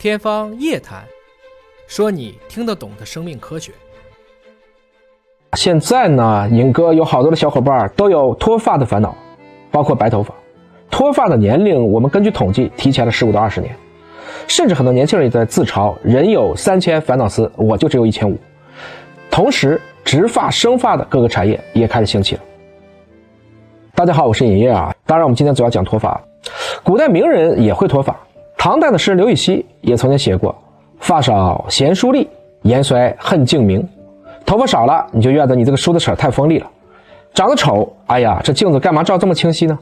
天方夜谭，说你听得懂的生命科学。现在呢，尹哥有好多的小伙伴都有脱发的烦恼，包括白头发。脱发的年龄，我们根据统计提前了十五到二十年，甚至很多年轻人也在自嘲：人有三千烦恼丝，我就只有一千五。同时，植发、生发的各个产业也开始兴起了。大家好，我是尹烨啊。当然，我们今天主要讲脱发。古代名人也会脱发。唐代的诗人刘禹锡也曾经写过：“发少贤淑丽，颜衰恨镜明。”头发少了，你就怨得你这个梳子齿太锋利了；长得丑，哎呀，这镜子干嘛照这么清晰呢？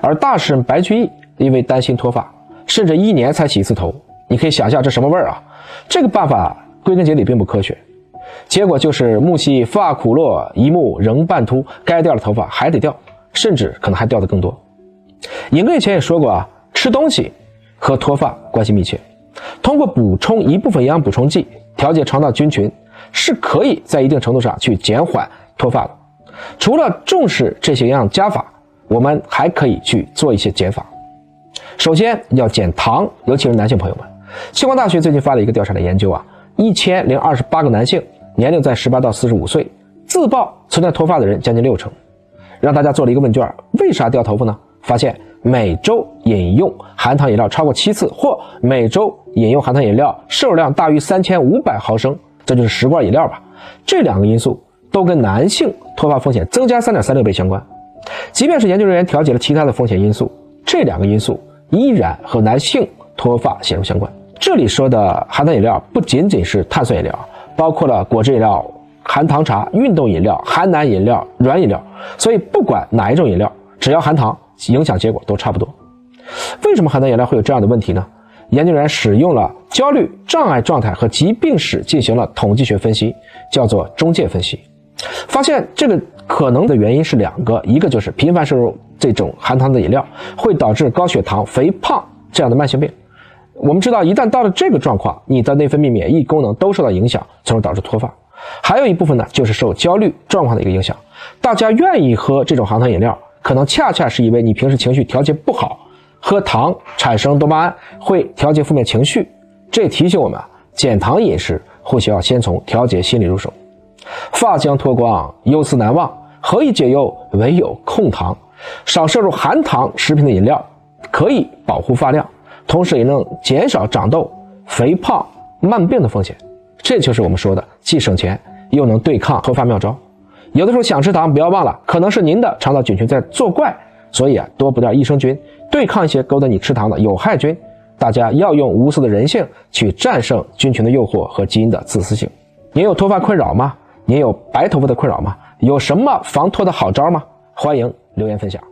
而大诗人白居易因为担心脱发，甚至一年才洗一次头。你可以想象这什么味儿啊？这个办法归根结底并不科学，结果就是木兮发苦落，一目仍半秃，该掉的头发还得掉，甚至可能还掉的更多。尹哥以前也说过啊，吃东西。和脱发关系密切，通过补充一部分营养补充剂，调节肠道菌群，是可以在一定程度上去减缓脱发的。除了重视这些营养加法，我们还可以去做一些减法。首先要减糖，尤其是男性朋友们。清华大学最近发了一个调查的研究啊，一千零二十八个男性，年龄在十八到四十五岁，自曝存在脱发的人将近六成。让大家做了一个问卷，为啥掉头发呢？发现。每周饮用含糖饮料超过七次，或每周饮用含糖饮料摄入量大于三千五百毫升，这就是十罐饮料吧。这两个因素都跟男性脱发风险增加三点三六倍相关。即便是研究人员调节了其他的风险因素，这两个因素依然和男性脱发显著相关。这里说的含糖饮料不仅仅是碳酸饮料，包括了果汁饮料、含糖茶、运动饮料、含奶饮料、软饮料。所以不管哪一种饮料，只要含糖。影响结果都差不多。为什么含糖饮料会有这样的问题呢？研究人员使用了焦虑障碍状态和疾病史进行了统计学分析，叫做中介分析，发现这个可能的原因是两个，一个就是频繁摄入这种含糖的饮料会导致高血糖、肥胖这样的慢性病。我们知道，一旦到了这个状况，你的内分泌、免疫功能都受到影响，从而导致脱发。还有一部分呢，就是受焦虑状况的一个影响，大家愿意喝这种含糖饮料。可能恰恰是因为你平时情绪调节不好，喝糖产生多巴胺会调节负面情绪，这提醒我们减糖饮食或许要先从调节心理入手。发将脱光，忧思难忘，何以解忧？唯有控糖，少摄入含糖食品的饮料，可以保护发量，同时也能减少长痘、肥胖、慢病的风险。这就是我们说的既省钱又能对抗脱发妙招。有的时候想吃糖，不要忘了，可能是您的肠道菌群在作怪，所以啊，多补点益生菌，对抗一些勾搭你吃糖的有害菌。大家要用无私的人性去战胜菌群的诱惑和基因的自私性。您有脱发困扰吗？您有白头发的困扰吗？有什么防脱的好招吗？欢迎留言分享。